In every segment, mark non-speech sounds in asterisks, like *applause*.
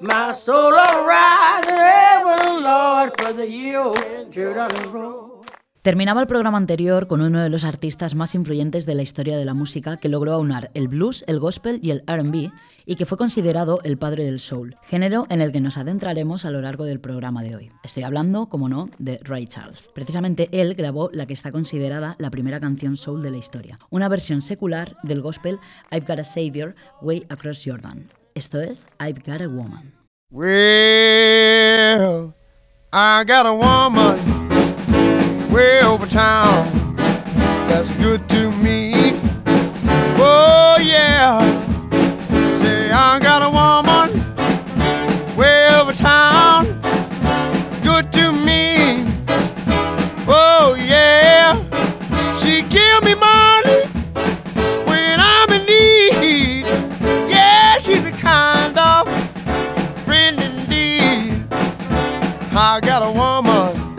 My soul Lord, for the year. Terminaba el programa anterior con uno de los artistas más influyentes de la historia de la música que logró aunar el blues, el gospel y el RB y que fue considerado el padre del soul, género en el que nos adentraremos a lo largo del programa de hoy. Estoy hablando, como no, de Ray Charles. Precisamente él grabó la que está considerada la primera canción soul de la historia, una versión secular del gospel I've Got a Savior Way Across Jordan. Esto es I've Got a Woman. Well, I got a woman. way over town that's good to me. Oh, yeah. Say, I got a woman I got a woman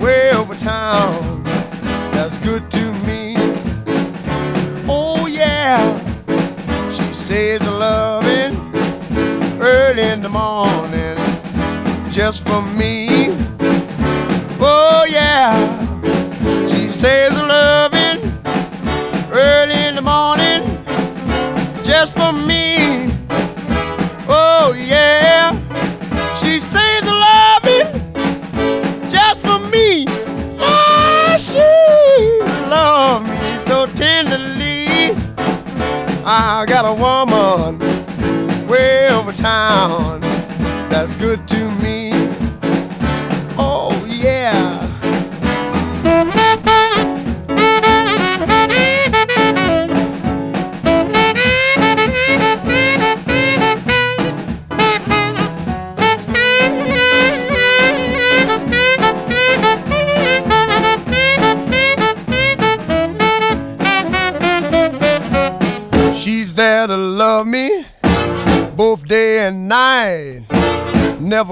way over town that's good to me. Oh, yeah, she says a loving early in the morning just for me. Oh, yeah, she says a loving early in the morning just for me. I got a woman way over town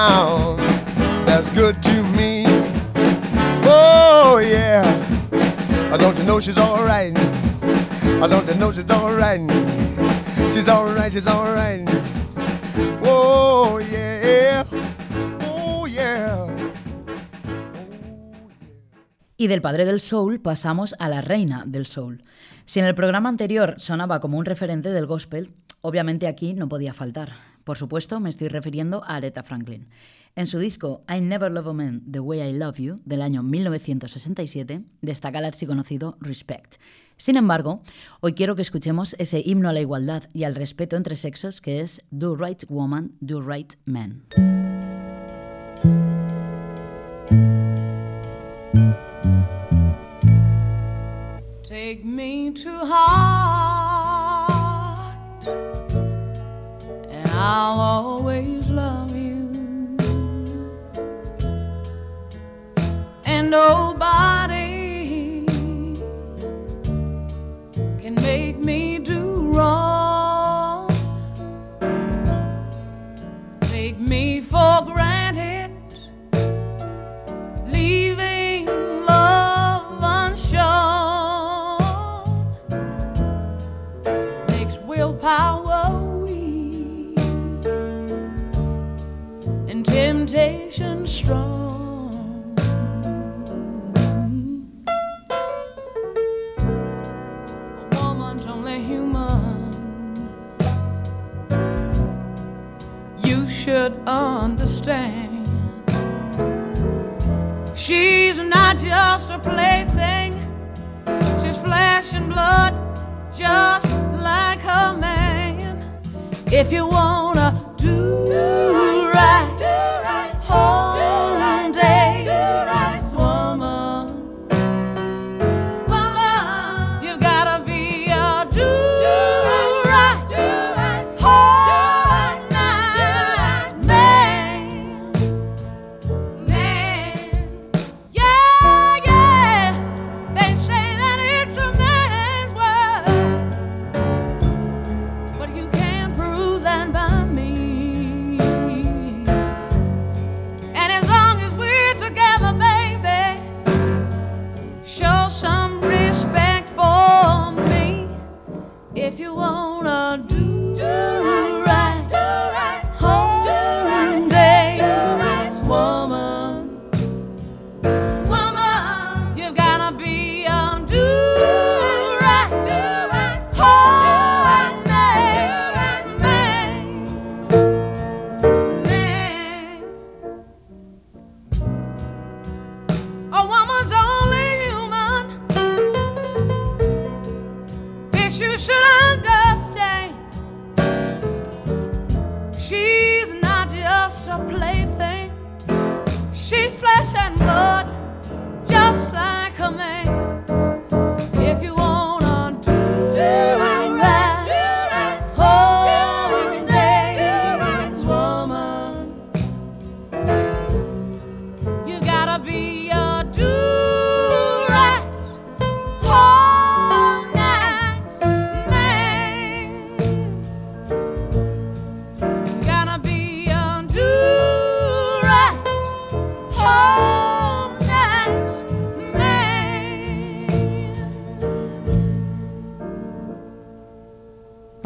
town that's good to me. Oh, yeah. I don't you know she's alright? I don't you know she's alright? She's alright, she's alright. Oh yeah, oh yeah. Y del padre del soul pasamos a la reina del soul. Si en el programa anterior sonaba como un referente del gospel, obviamente aquí no podía faltar. Por supuesto, me estoy refiriendo a Aretha Franklin. En su disco I Never Love a Man The Way I Love You, del año 1967, destaca el archiconocido Respect. Sin embargo, hoy quiero que escuchemos ese himno a la igualdad y al respeto entre sexos que es Do Right Woman, Do Right Man. Take me to heart, I'll always love you. And nobody If you wanna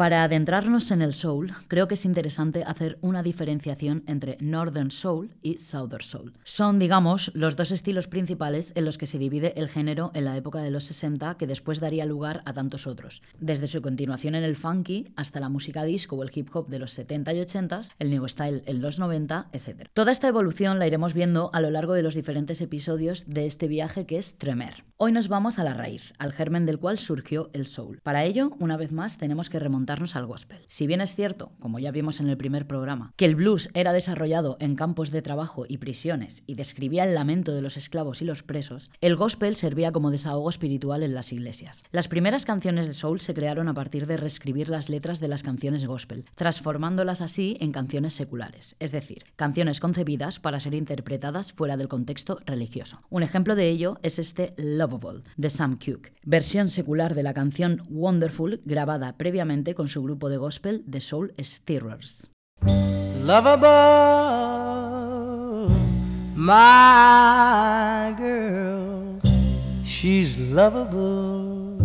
Para adentrarnos en el soul, creo que es interesante hacer una diferenciación entre Northern Soul y Southern Soul. Son, digamos, los dos estilos principales en los que se divide el género en la época de los 60, que después daría lugar a tantos otros, desde su continuación en el funky hasta la música disco o el hip hop de los 70 y 80, el new style en los 90, etc. Toda esta evolución la iremos viendo a lo largo de los diferentes episodios de este viaje que es Tremer. Hoy nos vamos a la raíz, al germen del cual surgió el soul. Para ello, una vez más, tenemos que al gospel. Si bien es cierto, como ya vimos en el primer programa, que el blues era desarrollado en campos de trabajo y prisiones y describía el lamento de los esclavos y los presos, el gospel servía como desahogo espiritual en las iglesias. Las primeras canciones de soul se crearon a partir de reescribir las letras de las canciones gospel, transformándolas así en canciones seculares, es decir, canciones concebidas para ser interpretadas fuera del contexto religioso. Un ejemplo de ello es este Lovable de Sam Cooke, versión secular de la canción Wonderful grabada previamente con su grupo de gospel The Soul Stirrers. my girl. She's lovable.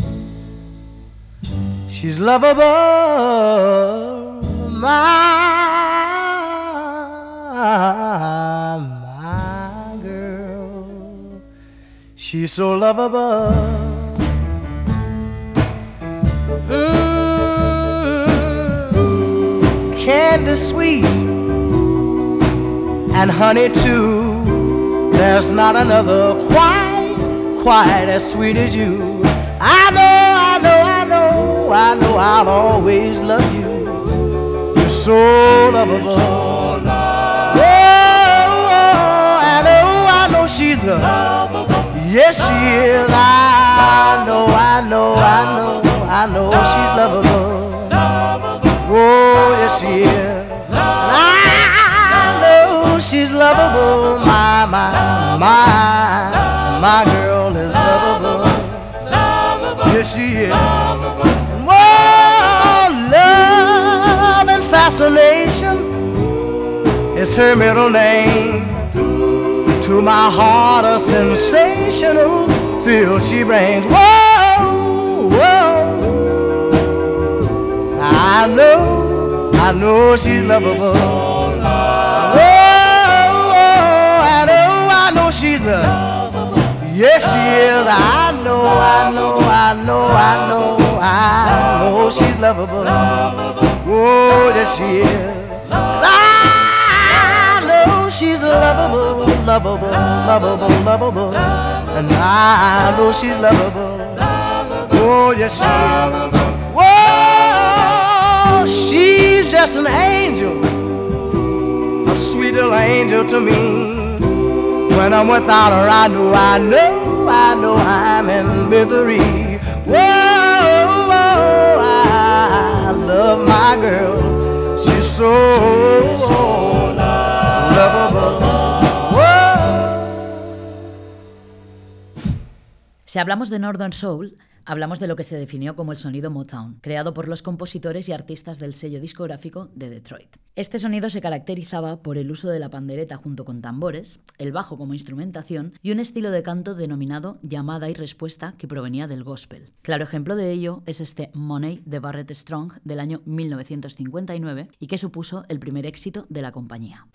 She's lovable, my girl. She's so lovable. Mm, candy sweet and honey too. There's not another quite, quite as sweet as you. I know, I know, I know, I know I'll always love you. You're so lovable. Oh, oh, I know, I know she's a. Yes, she is. I know, I know, I know, I know she's lovable. Oh, yes, she is. And I know she's lovable. My, my, my, my girl is lovable. Yes, she is. Whoa, love and fascination is her middle name. To my heart, a sensational thrill she brings. Whoa, I know, I know she's lovable. Whoa, whoa, and Yes, she is. I know, I know, I know, I know, I know she's lovable. Oh, yes, she is. I know she's lovable, lovable, lovable, lovable. And I know she's lovable. Oh, yes, she is. Just an angel, a sweet little angel to me. When I'm without her, I know, I know, I know I'm in misery. Whoa, whoa I love my girl. She's so lovable. Whoa. Si hablamos de Northern Soul, hablamos de lo que se definió como el sonido Motown, creado por los compositores y artistas del sello discográfico de Detroit. Este sonido se caracterizaba por el uso de la pandereta junto con tambores, el bajo como instrumentación y un estilo de canto denominado llamada y respuesta que provenía del gospel. Claro ejemplo de ello es este Money de Barrett Strong del año 1959 y que supuso el primer éxito de la compañía.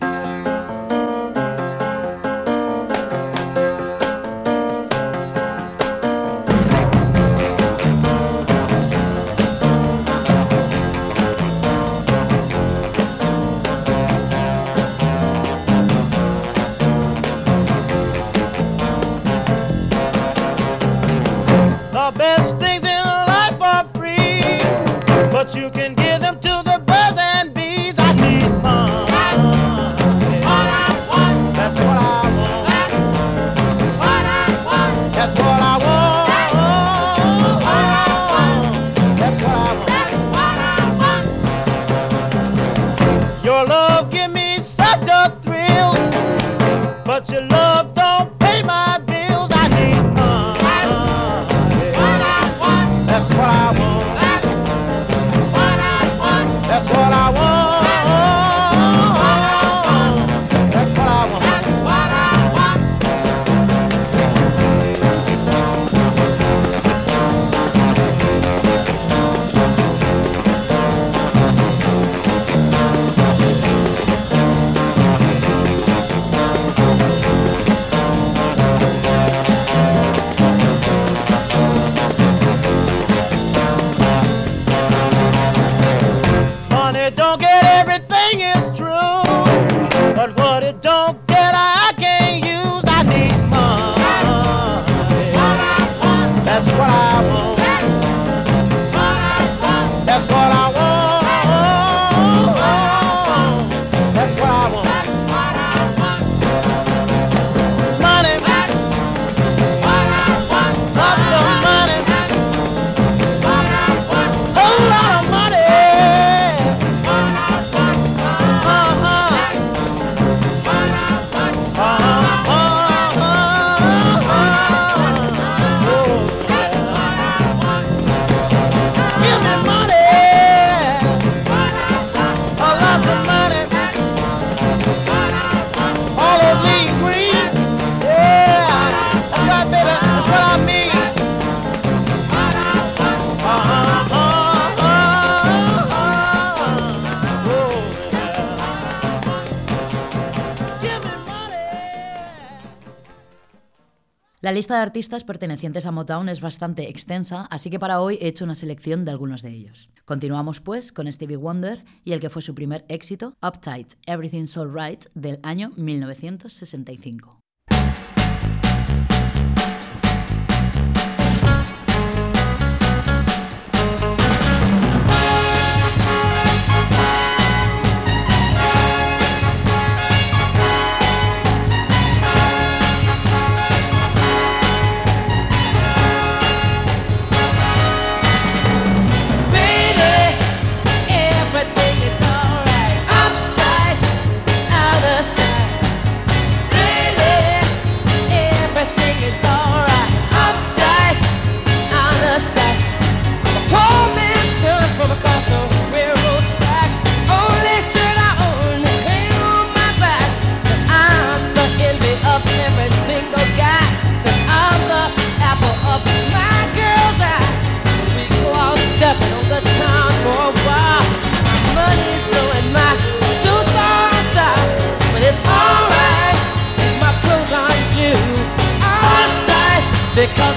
Lista de artistas pertenecientes a Motown es bastante extensa, así que para hoy he hecho una selección de algunos de ellos. Continuamos pues con Stevie Wonder y el que fue su primer éxito, Uptight, Everything's Alright, del año 1965.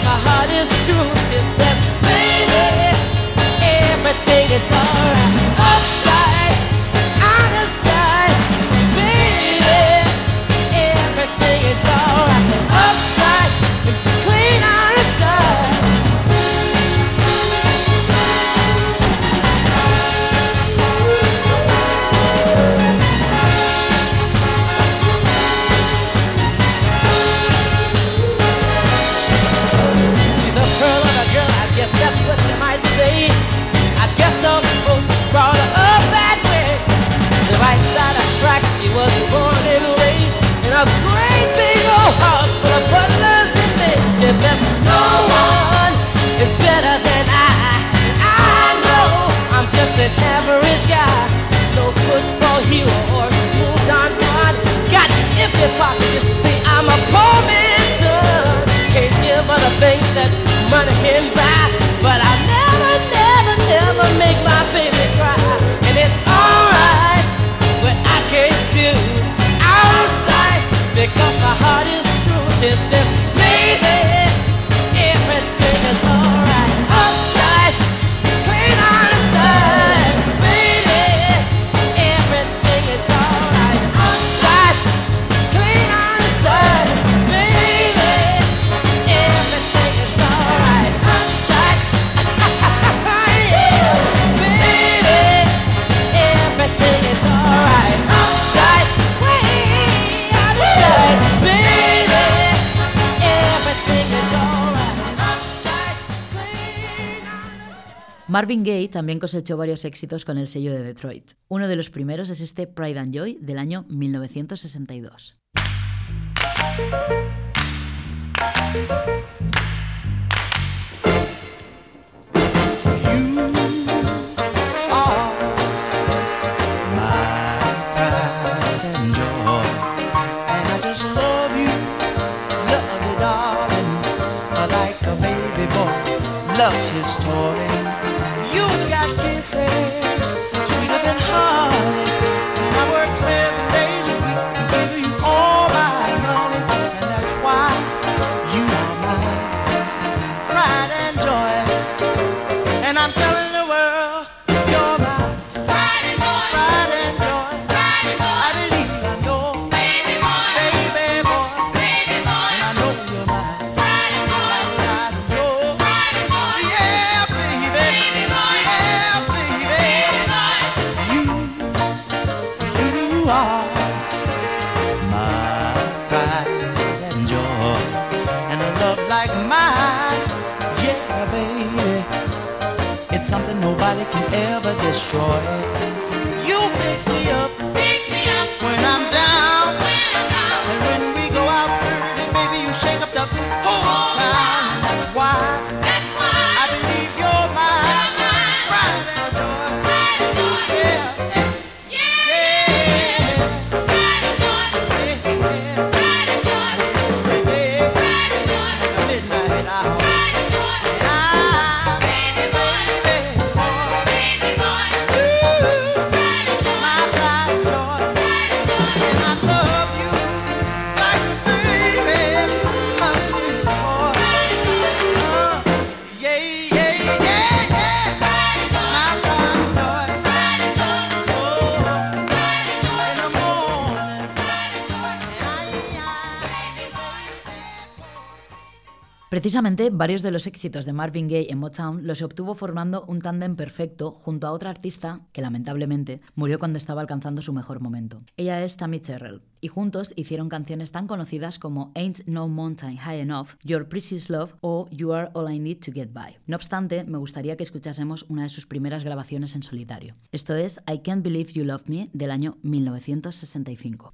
My heart is true. An average guy. No football hero or smooth Don Juan. Got empty pockets, you see, I'm a poor man's son. Can't give her the things that money can buy. But I never, never, never make my baby cry. And it's alright what I can't do outside because my heart is true. She says, baby, Marvin Gaye también cosechó varios éxitos con el sello de Detroit. Uno de los primeros es este Pride and Joy del año 1962. my got Precisamente, varios de los éxitos de Marvin Gaye en Motown los obtuvo formando un tándem perfecto junto a otra artista que lamentablemente murió cuando estaba alcanzando su mejor momento. Ella es Tammy Terrell, y juntos hicieron canciones tan conocidas como Ain't No Mountain High Enough, Your Precious Love o You Are All I Need to Get By. No obstante, me gustaría que escuchásemos una de sus primeras grabaciones en solitario. Esto es I Can't Believe You Love Me del año 1965.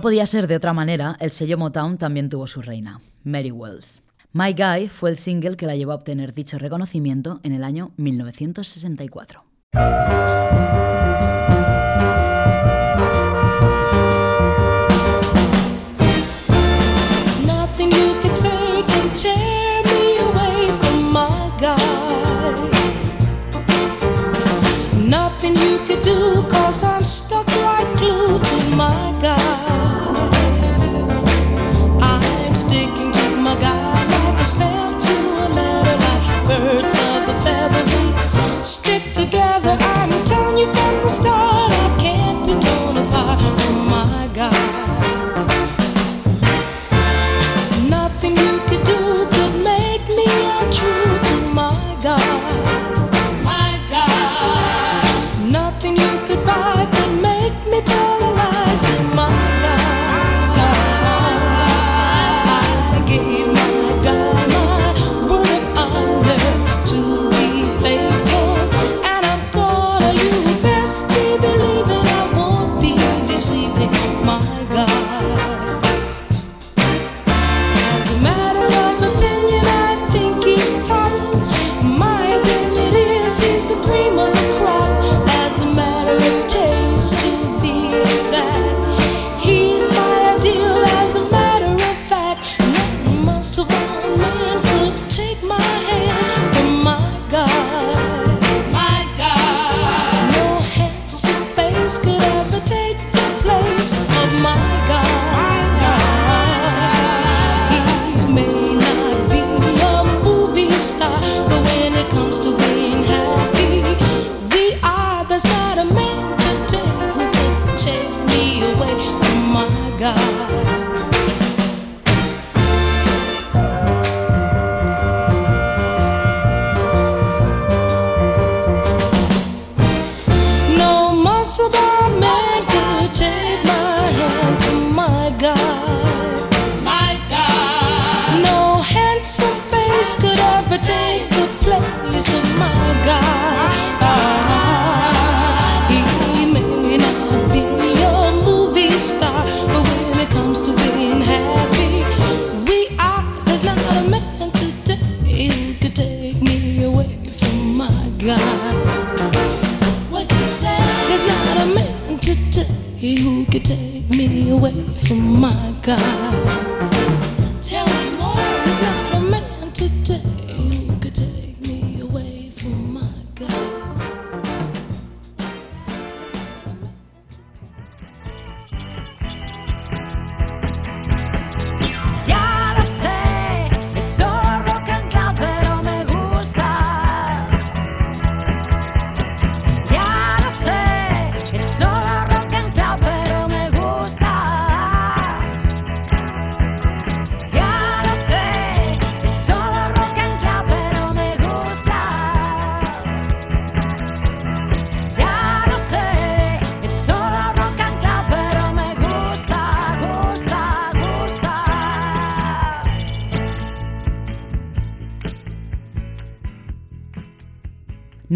no podía ser de otra manera, el sello Motown también tuvo su reina, Mary Wells. My Guy fue el single que la llevó a obtener dicho reconocimiento en el año 1964.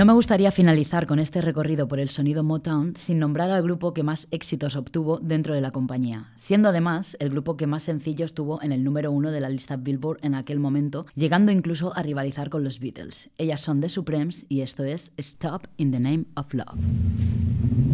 No me gustaría finalizar con este recorrido por el sonido Motown sin nombrar al grupo que más éxitos obtuvo dentro de la compañía, siendo además el grupo que más sencillos tuvo en el número uno de la lista Billboard en aquel momento, llegando incluso a rivalizar con los Beatles. Ellas son The Supremes y esto es Stop in the Name of Love.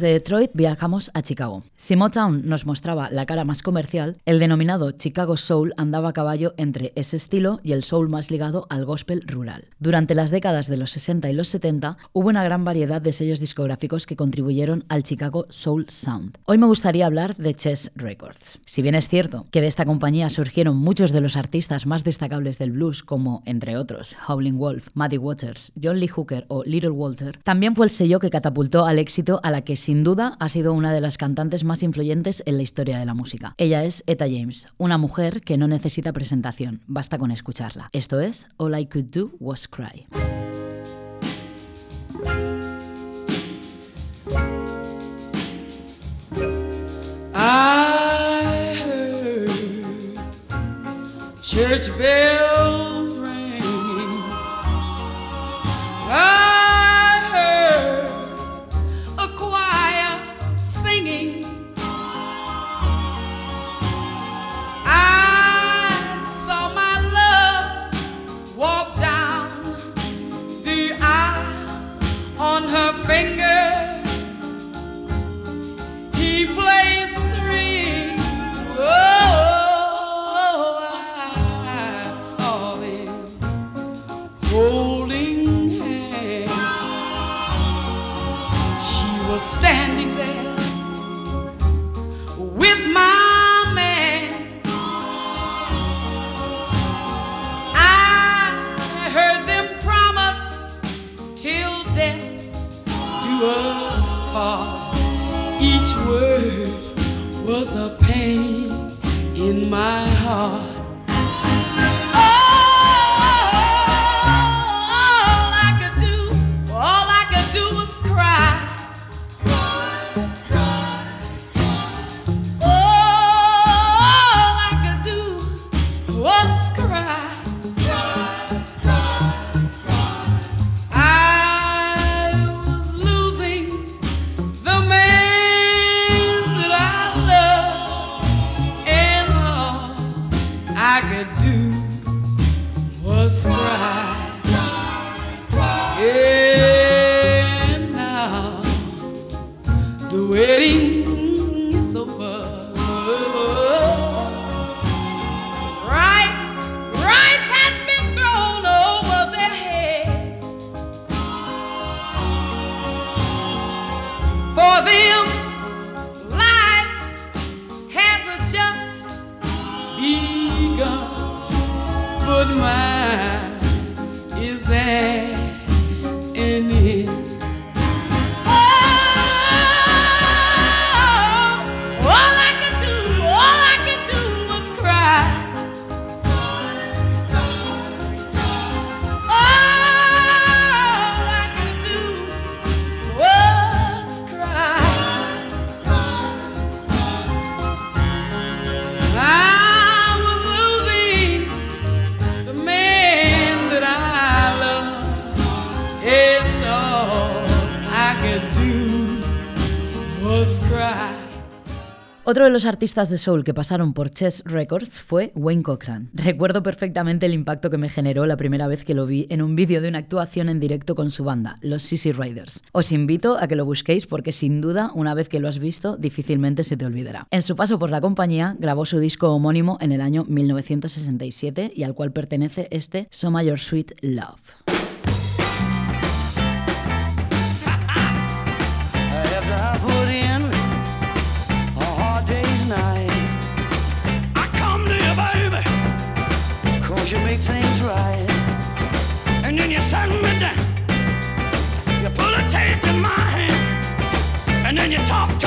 Desde Detroit viajamos a Chicago. Si Motown nos mostraba la cara más comercial, el denominado Chicago Soul andaba a caballo entre ese estilo y el soul más ligado al gospel rural. Durante las décadas de los 60 y los 70 hubo una gran variedad de sellos discográficos que contribuyeron al Chicago Soul Sound. Hoy me gustaría hablar de Chess Records. Si bien es cierto que de esta compañía surgieron muchos de los artistas más destacables del blues, como entre otros Howling Wolf, Muddy Waters, John Lee Hooker o Little Walter, también fue el sello que catapultó al éxito a la que sin duda ha sido una de las cantantes más influyentes en la historia de la música. Ella es Etta James, una mujer que no necesita presentación, basta con escucharla. Esto es All I Could Do Was Cry. Church bells finger. He plays was a pain in my heart. Was cry. And now the wedding is over. 对。Otro de los artistas de soul que pasaron por Chess Records fue Wayne Cochran. Recuerdo perfectamente el impacto que me generó la primera vez que lo vi en un vídeo de una actuación en directo con su banda, los Sissy Riders. Os invito a que lo busquéis porque sin duda, una vez que lo has visto, difícilmente se te olvidará. En su paso por la compañía, grabó su disco homónimo en el año 1967 y al cual pertenece este So My Your Sweet Love. You put a taste in my hand, and then you talk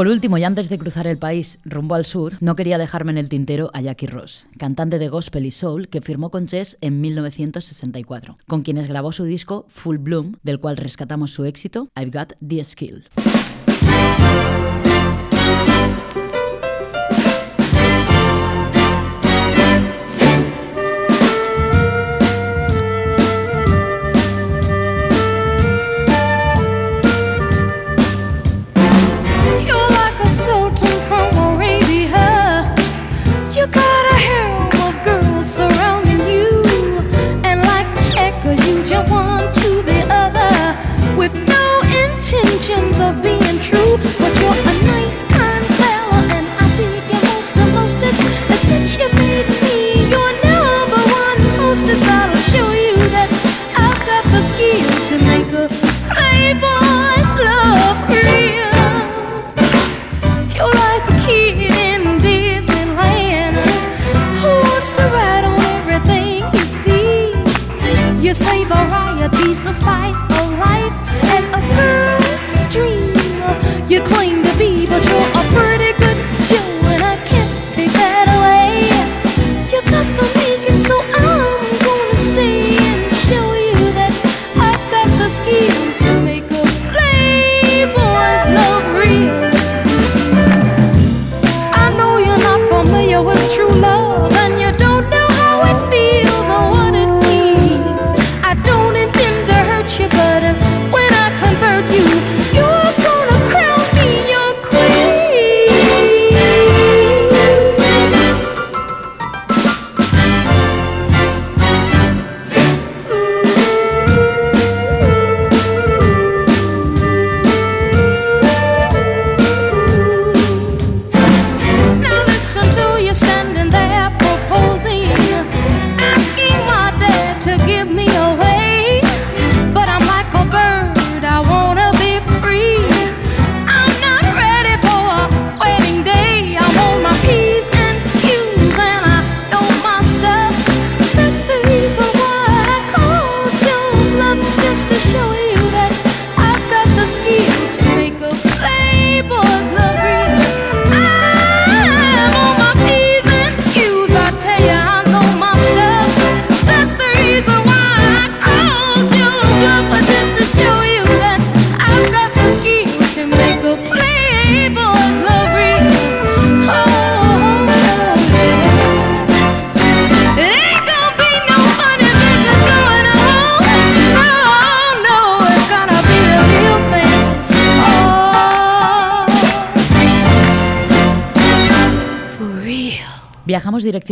Por último, y antes de cruzar el país rumbo al sur, no quería dejarme en el tintero a Jackie Ross, cantante de gospel y soul que firmó con Chess en 1964, con quienes grabó su disco Full Bloom, del cual rescatamos su éxito I've Got the Skill. spice.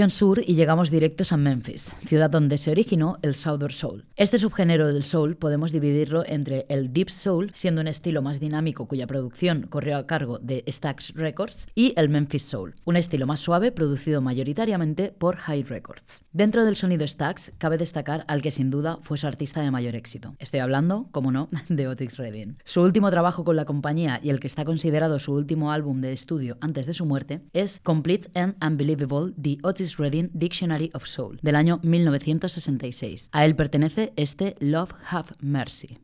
Sur y llegamos directos a Memphis, ciudad donde se originó el Southern Soul. Este subgénero del soul podemos dividirlo entre el Deep Soul, siendo un estilo más dinámico cuya producción corrió a cargo de Stax Records, y el Memphis Soul, un estilo más suave producido mayoritariamente por High Records. Dentro del sonido Stax cabe destacar al que sin duda fue su artista de mayor éxito. Estoy hablando, como no, *laughs* de Otis Redding. Su último trabajo con la compañía y el que está considerado su último álbum de estudio antes de su muerte es Complete and Unbelievable The Otis Redding Dictionary of Soul, del año 1966. A él pertenece este Love Have Mercy.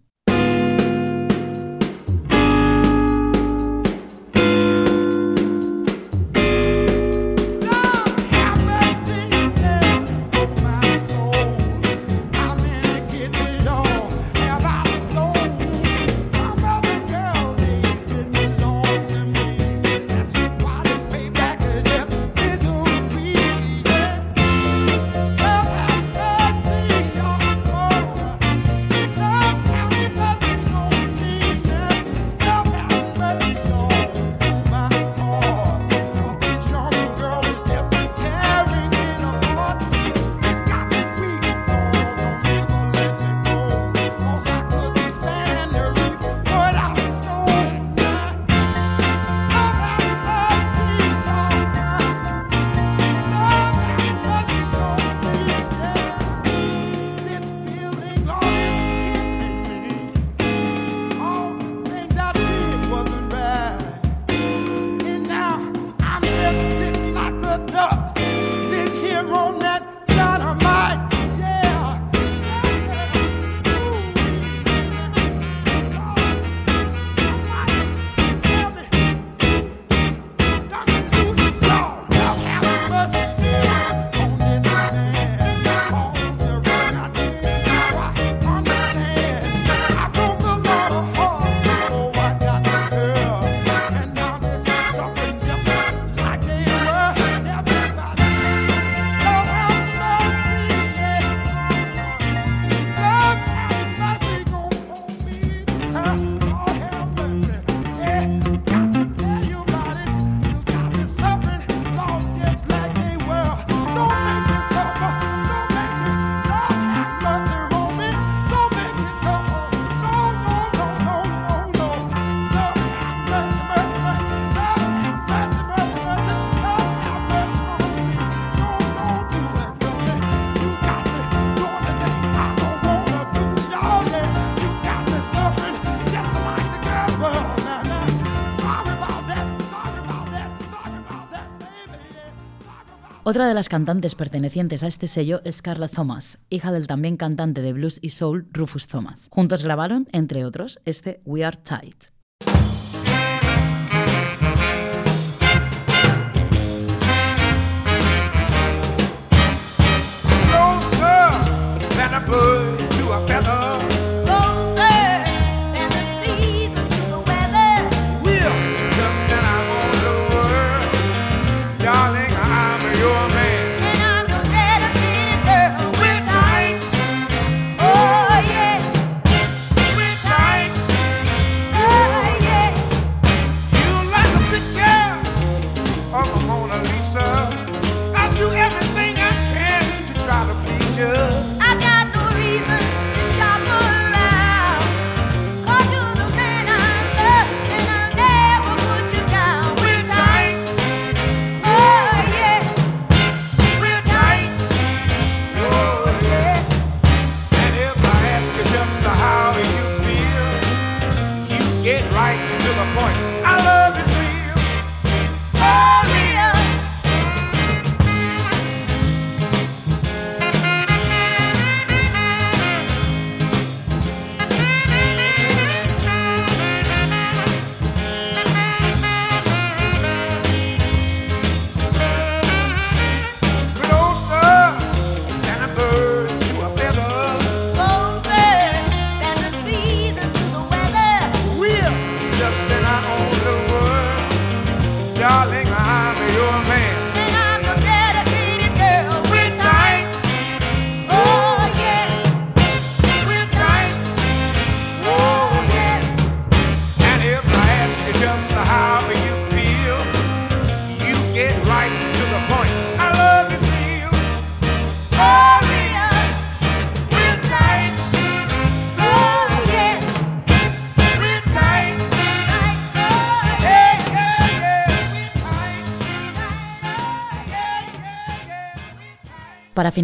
Otra de las cantantes pertenecientes a este sello es Carla Thomas, hija del también cantante de blues y soul Rufus Thomas. Juntos grabaron, entre otros, este We Are Tight.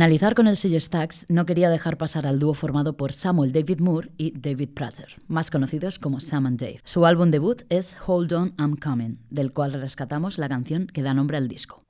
finalizar con el sello Stax, no quería dejar pasar al dúo formado por Samuel David Moore y David Prater, más conocidos como Sam and Dave. Su álbum debut es Hold On, I'm Coming, del cual rescatamos la canción que da nombre al disco.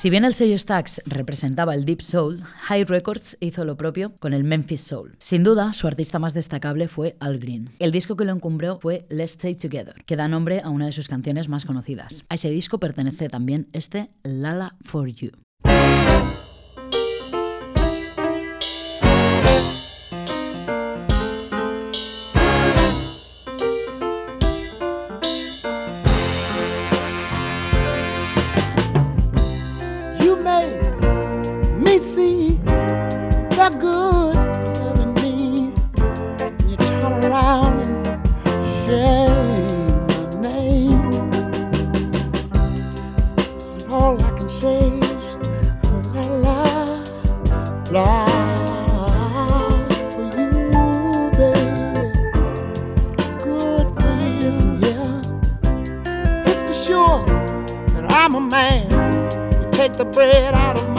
Si bien el sello Stax representaba el Deep Soul, High Records hizo lo propio con el Memphis Soul. Sin duda, su artista más destacable fue Al Green. El disco que lo encumbró fue Let's Stay Together, que da nombre a una de sus canciones más conocidas. A ese disco pertenece también este Lala for You. the bread out of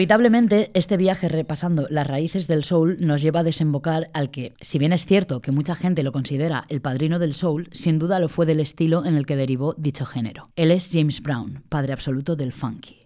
Inevitablemente, este viaje repasando las raíces del soul nos lleva a desembocar al que, si bien es cierto que mucha gente lo considera el padrino del soul, sin duda lo fue del estilo en el que derivó dicho género. Él es James Brown, padre absoluto del funky.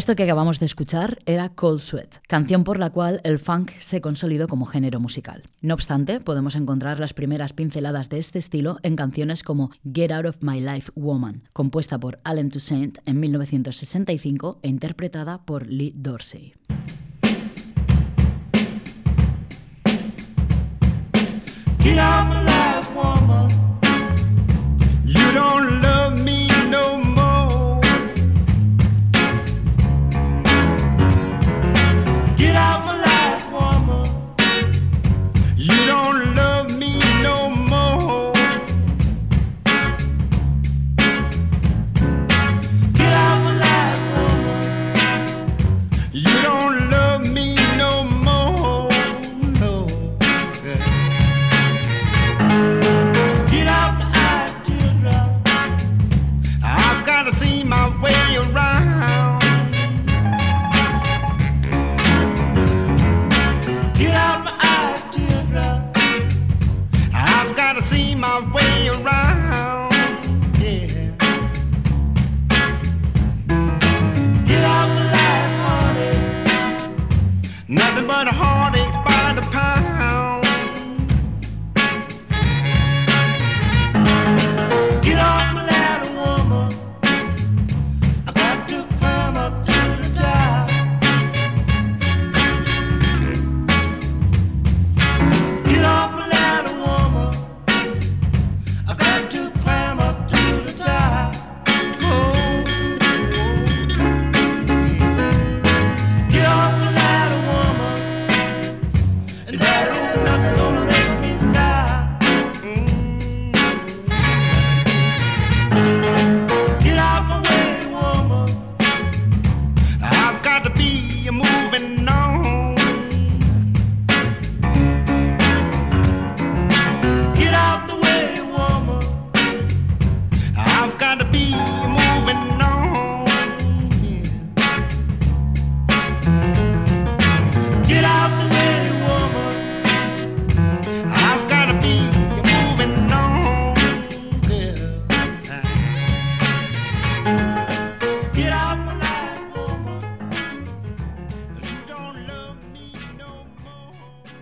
Esto que acabamos de escuchar era Cold Sweat, canción por la cual el funk se consolidó como género musical. No obstante, podemos encontrar las primeras pinceladas de este estilo en canciones como Get Out of My Life Woman, compuesta por Allen Toussaint en 1965 e interpretada por Lee Dorsey.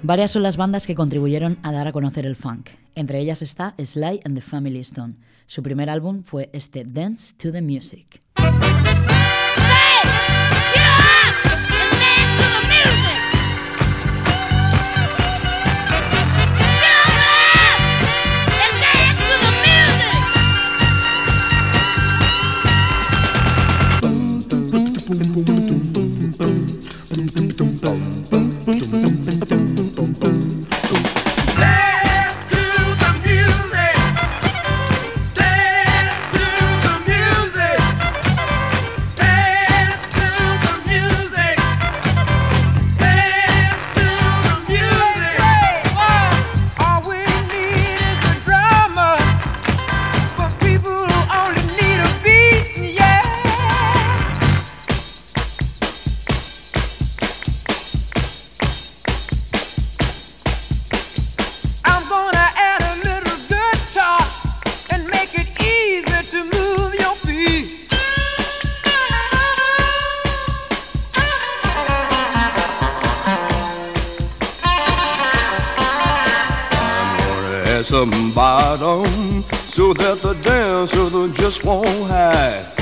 Varias son las bandas que contribuyeron a dar a conocer el funk. Entre ellas está Sly and the Family Stone. Su primer álbum fue este Dance to the Music. Bottom so that the dancer just won't hide.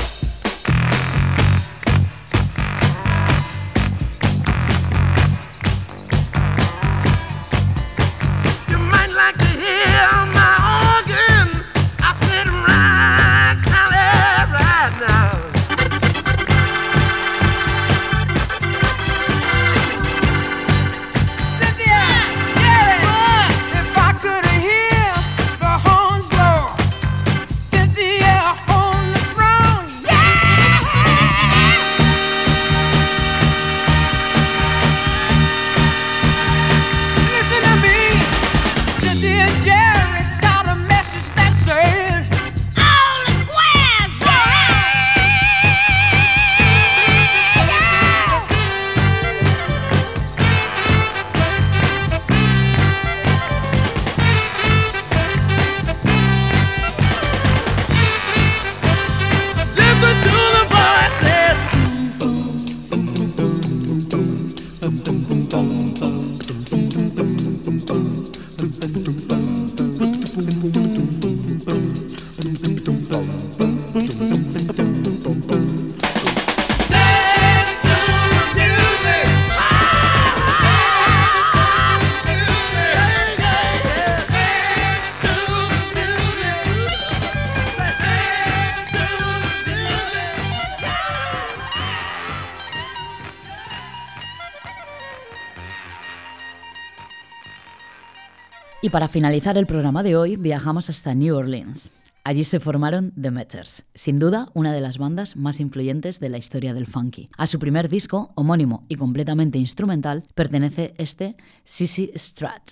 Para finalizar el programa de hoy, viajamos hasta New Orleans. Allí se formaron The Meters, sin duda una de las bandas más influyentes de la historia del funky. A su primer disco, homónimo y completamente instrumental, pertenece este Sissy Strat.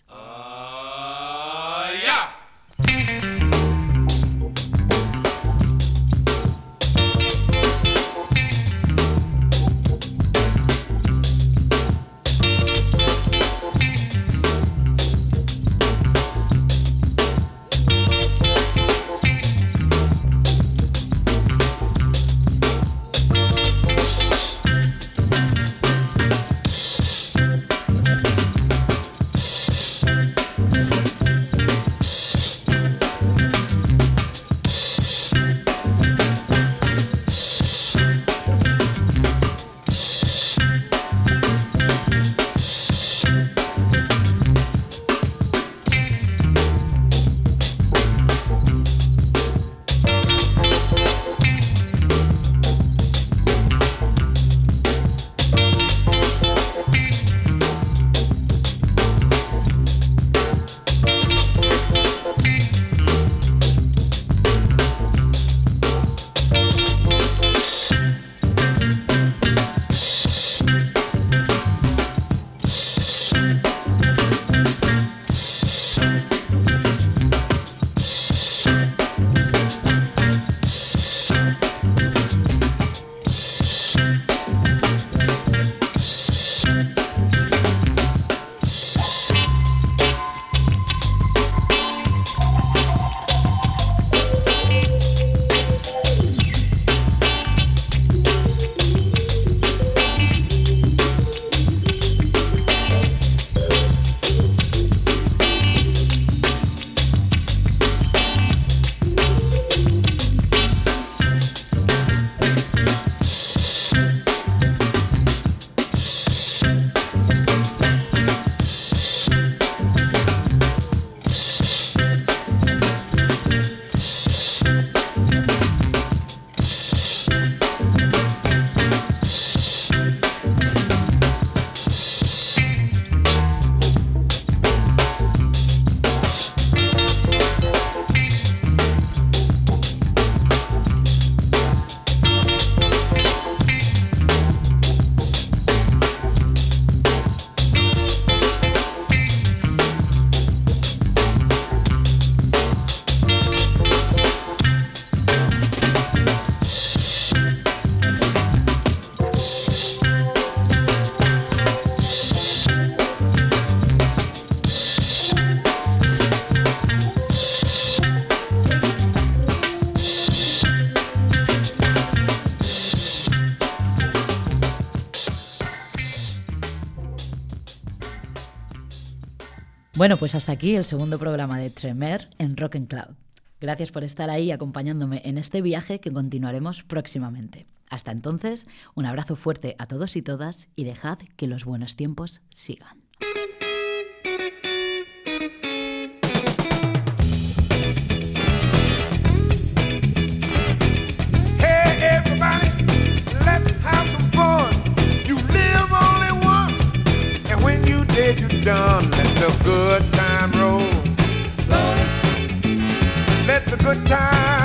Bueno, pues hasta aquí el segundo programa de Tremer en Rock and Cloud. Gracias por estar ahí acompañándome en este viaje que continuaremos próximamente. Hasta entonces, un abrazo fuerte a todos y todas y dejad que los buenos tiempos sigan. the good time roll. Let the good time